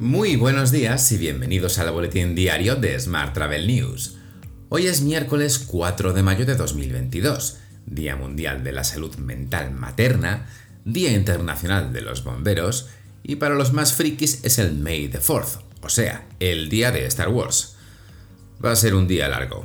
Muy buenos días y bienvenidos al boletín diario de Smart Travel News. Hoy es miércoles 4 de mayo de 2022, Día Mundial de la Salud Mental Materna, Día Internacional de los Bomberos y para los más frikis es el May the 4th, o sea, el día de Star Wars. Va a ser un día largo.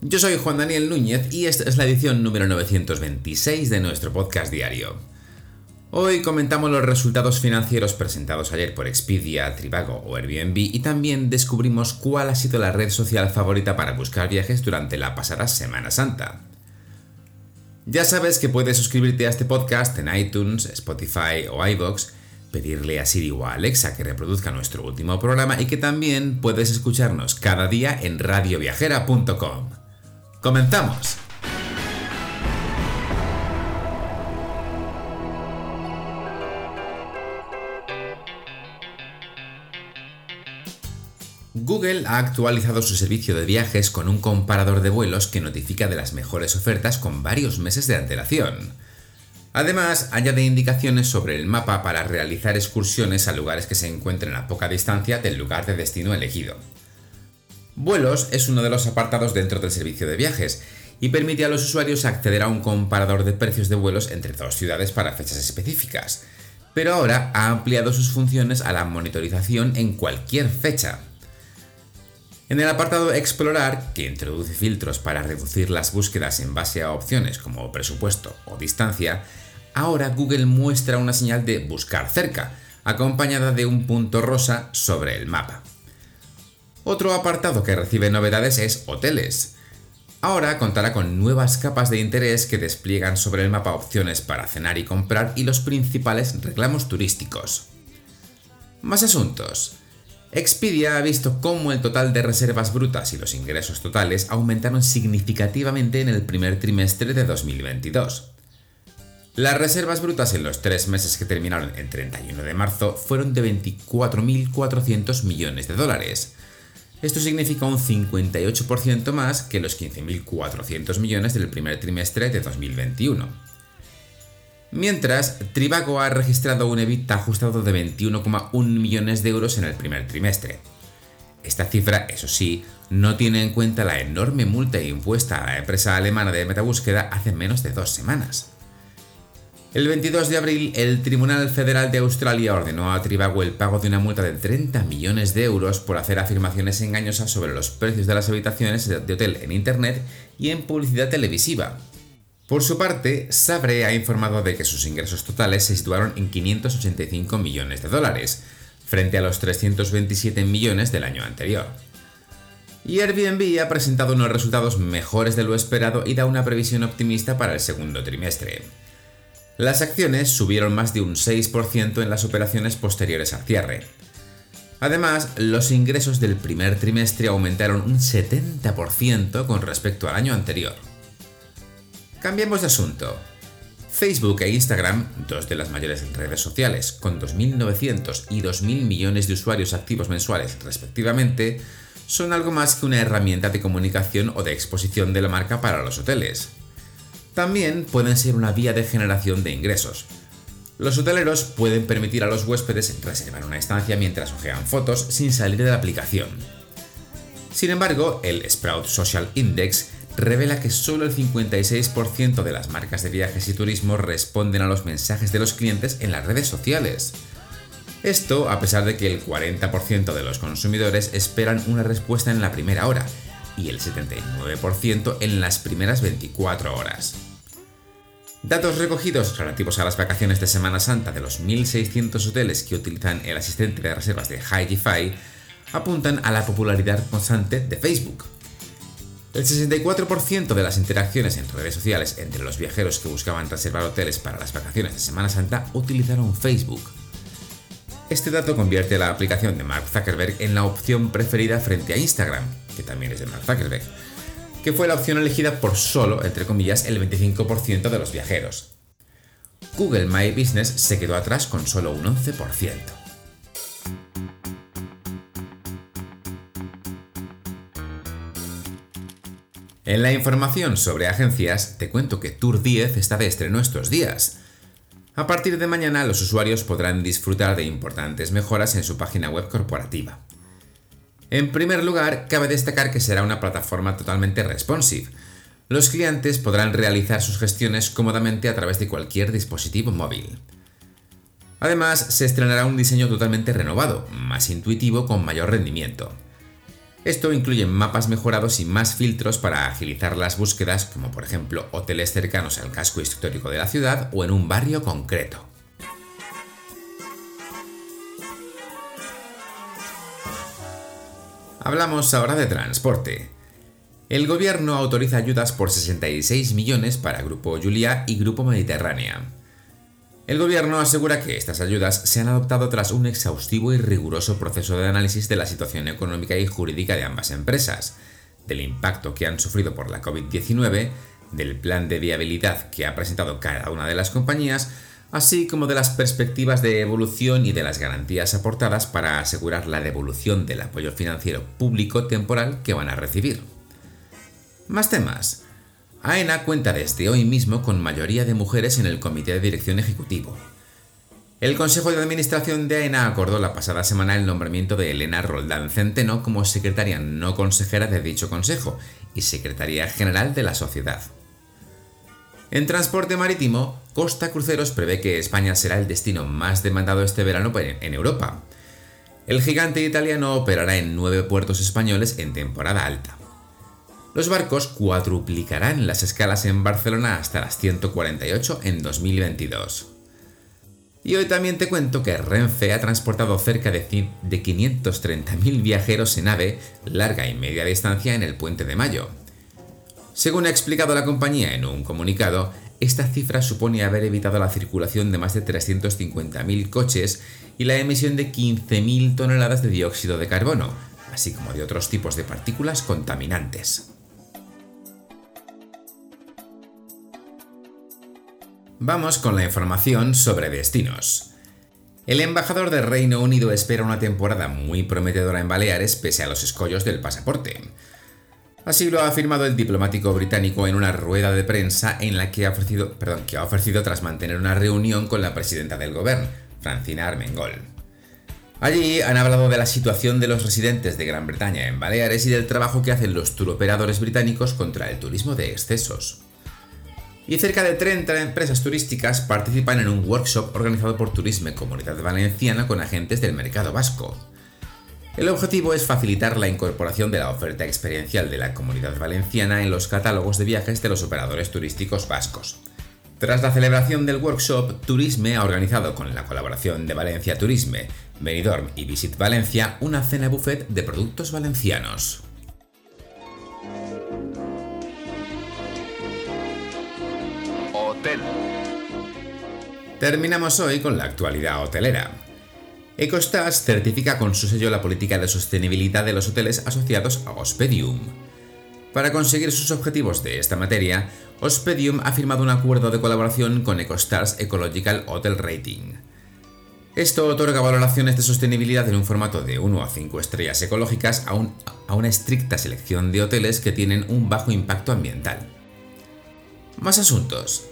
Yo soy Juan Daniel Núñez y esta es la edición número 926 de nuestro podcast diario. Hoy comentamos los resultados financieros presentados ayer por Expedia, Trivago o Airbnb y también descubrimos cuál ha sido la red social favorita para buscar viajes durante la pasada Semana Santa. Ya sabes que puedes suscribirte a este podcast en iTunes, Spotify o iVoox, pedirle a Siri o a Alexa que reproduzca nuestro último programa y que también puedes escucharnos cada día en radioviajera.com. ¡Comenzamos! Google ha actualizado su servicio de viajes con un comparador de vuelos que notifica de las mejores ofertas con varios meses de antelación. Además, añade indicaciones sobre el mapa para realizar excursiones a lugares que se encuentren a poca distancia del lugar de destino elegido. Vuelos es uno de los apartados dentro del servicio de viajes y permite a los usuarios acceder a un comparador de precios de vuelos entre dos ciudades para fechas específicas, pero ahora ha ampliado sus funciones a la monitorización en cualquier fecha. En el apartado Explorar, que introduce filtros para reducir las búsquedas en base a opciones como presupuesto o distancia, ahora Google muestra una señal de buscar cerca, acompañada de un punto rosa sobre el mapa. Otro apartado que recibe novedades es hoteles. Ahora contará con nuevas capas de interés que despliegan sobre el mapa opciones para cenar y comprar y los principales reclamos turísticos. Más asuntos. Expedia ha visto cómo el total de reservas brutas y los ingresos totales aumentaron significativamente en el primer trimestre de 2022. Las reservas brutas en los tres meses que terminaron el 31 de marzo fueron de 24.400 millones de dólares. Esto significa un 58% más que los 15.400 millones del primer trimestre de 2021. Mientras, Trivago ha registrado un EBITDA ajustado de 21,1 millones de euros en el primer trimestre. Esta cifra, eso sí, no tiene en cuenta la enorme multa impuesta a la empresa alemana de metabúsqueda hace menos de dos semanas. El 22 de abril, el Tribunal Federal de Australia ordenó a Trivago el pago de una multa de 30 millones de euros por hacer afirmaciones engañosas sobre los precios de las habitaciones de hotel en Internet y en publicidad televisiva, por su parte, Sabre ha informado de que sus ingresos totales se situaron en 585 millones de dólares, frente a los 327 millones del año anterior. Y Airbnb ha presentado unos resultados mejores de lo esperado y da una previsión optimista para el segundo trimestre. Las acciones subieron más de un 6% en las operaciones posteriores al cierre. Además, los ingresos del primer trimestre aumentaron un 70% con respecto al año anterior. Cambiemos de asunto. Facebook e Instagram, dos de las mayores redes sociales, con 2.900 y 2.000 millones de usuarios activos mensuales respectivamente, son algo más que una herramienta de comunicación o de exposición de la marca para los hoteles. También pueden ser una vía de generación de ingresos. Los hoteleros pueden permitir a los huéspedes reservar una estancia mientras ojean fotos sin salir de la aplicación. Sin embargo, el Sprout Social Index revela que solo el 56% de las marcas de viajes y turismo responden a los mensajes de los clientes en las redes sociales. Esto a pesar de que el 40% de los consumidores esperan una respuesta en la primera hora y el 79% en las primeras 24 horas. Datos recogidos relativos a las vacaciones de Semana Santa de los 1.600 hoteles que utilizan el asistente de reservas de HiGify apuntan a la popularidad constante de Facebook, el 64% de las interacciones en redes sociales entre los viajeros que buscaban reservar hoteles para las vacaciones de Semana Santa utilizaron Facebook. Este dato convierte a la aplicación de Mark Zuckerberg en la opción preferida frente a Instagram, que también es de Mark Zuckerberg, que fue la opción elegida por solo, entre comillas, el 25% de los viajeros. Google My Business se quedó atrás con solo un 11%. En la información sobre agencias, te cuento que Tour 10 está de estreno estos días. A partir de mañana los usuarios podrán disfrutar de importantes mejoras en su página web corporativa. En primer lugar, cabe destacar que será una plataforma totalmente responsive. Los clientes podrán realizar sus gestiones cómodamente a través de cualquier dispositivo móvil. Además, se estrenará un diseño totalmente renovado, más intuitivo con mayor rendimiento. Esto incluye mapas mejorados y más filtros para agilizar las búsquedas, como por ejemplo hoteles cercanos al casco histórico de la ciudad o en un barrio concreto. Hablamos ahora de transporte. El gobierno autoriza ayudas por 66 millones para Grupo Julia y Grupo Mediterránea. El gobierno asegura que estas ayudas se han adoptado tras un exhaustivo y riguroso proceso de análisis de la situación económica y jurídica de ambas empresas, del impacto que han sufrido por la COVID-19, del plan de viabilidad que ha presentado cada una de las compañías, así como de las perspectivas de evolución y de las garantías aportadas para asegurar la devolución del apoyo financiero público temporal que van a recibir. Más temas. AENA cuenta desde hoy mismo con mayoría de mujeres en el comité de dirección ejecutivo. El Consejo de Administración de AENA acordó la pasada semana el nombramiento de Elena Roldán Centeno como secretaria no consejera de dicho consejo y secretaria general de la sociedad. En transporte marítimo, Costa Cruceros prevé que España será el destino más demandado este verano en Europa. El gigante italiano operará en nueve puertos españoles en temporada alta. Los barcos cuadruplicarán las escalas en Barcelona hasta las 148 en 2022. Y hoy también te cuento que Renfe ha transportado cerca de 530.000 viajeros en AVE larga y media distancia en el puente de Mayo. Según ha explicado la compañía en un comunicado, esta cifra supone haber evitado la circulación de más de 350.000 coches y la emisión de 15.000 toneladas de dióxido de carbono, así como de otros tipos de partículas contaminantes. Vamos con la información sobre destinos. El embajador del Reino Unido espera una temporada muy prometedora en Baleares pese a los escollos del pasaporte. Así lo ha afirmado el diplomático británico en una rueda de prensa en la que ha ofrecido, que ha ofrecido tras mantener una reunión con la presidenta del gobierno, Francina Armengol. Allí han hablado de la situación de los residentes de Gran Bretaña en Baleares y del trabajo que hacen los turoperadores británicos contra el turismo de excesos y cerca de 30 empresas turísticas participan en un workshop organizado por Turisme Comunidad Valenciana con agentes del mercado vasco. El objetivo es facilitar la incorporación de la oferta experiencial de la comunidad valenciana en los catálogos de viajes de los operadores turísticos vascos. Tras la celebración del workshop, Turisme ha organizado con la colaboración de Valencia Turisme, Benidorm y Visit Valencia una cena buffet de productos valencianos. Terminamos hoy con la actualidad hotelera. Ecostas certifica con su sello la política de sostenibilidad de los hoteles asociados a Hospedium. Para conseguir sus objetivos de esta materia, Hospedium ha firmado un acuerdo de colaboración con Ecostars Ecological Hotel Rating. Esto otorga valoraciones de sostenibilidad en un formato de 1 a 5 estrellas ecológicas a, a una estricta selección de hoteles que tienen un bajo impacto ambiental. Más asuntos.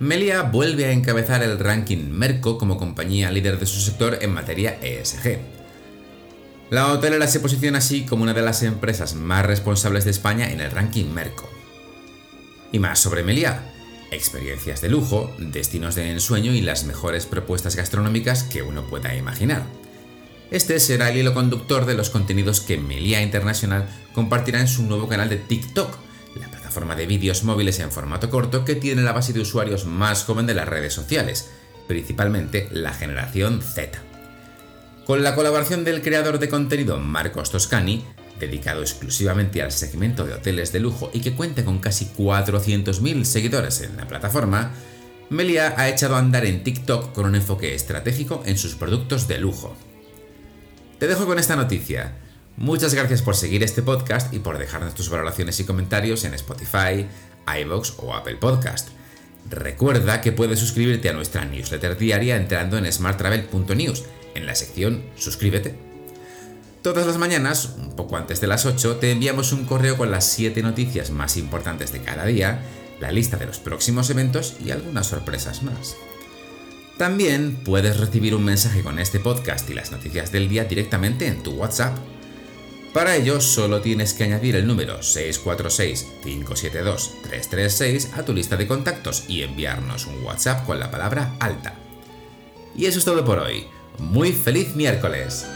Melia vuelve a encabezar el ranking Merco como compañía líder de su sector en materia ESG. La hotelera se posiciona así como una de las empresas más responsables de España en el ranking Merco. Y más sobre Melia, experiencias de lujo, destinos de ensueño y las mejores propuestas gastronómicas que uno pueda imaginar. Este será el hilo conductor de los contenidos que Melia International compartirá en su nuevo canal de TikTok, forma de vídeos móviles en formato corto que tiene la base de usuarios más joven de las redes sociales, principalmente la generación Z. Con la colaboración del creador de contenido Marcos Toscani, dedicado exclusivamente al segmento de hoteles de lujo y que cuenta con casi 400.000 seguidores en la plataforma, Melia ha echado a andar en TikTok con un enfoque estratégico en sus productos de lujo. Te dejo con esta noticia. Muchas gracias por seguir este podcast y por dejarnos tus valoraciones y comentarios en Spotify, iVoox o Apple Podcast. Recuerda que puedes suscribirte a nuestra newsletter diaria entrando en smarttravel.news en la sección Suscríbete. Todas las mañanas, un poco antes de las 8, te enviamos un correo con las 7 noticias más importantes de cada día, la lista de los próximos eventos y algunas sorpresas más. También puedes recibir un mensaje con este podcast y las noticias del día directamente en tu WhatsApp. Para ello solo tienes que añadir el número 646-572-336 a tu lista de contactos y enviarnos un WhatsApp con la palabra alta. Y eso es todo por hoy. Muy feliz miércoles.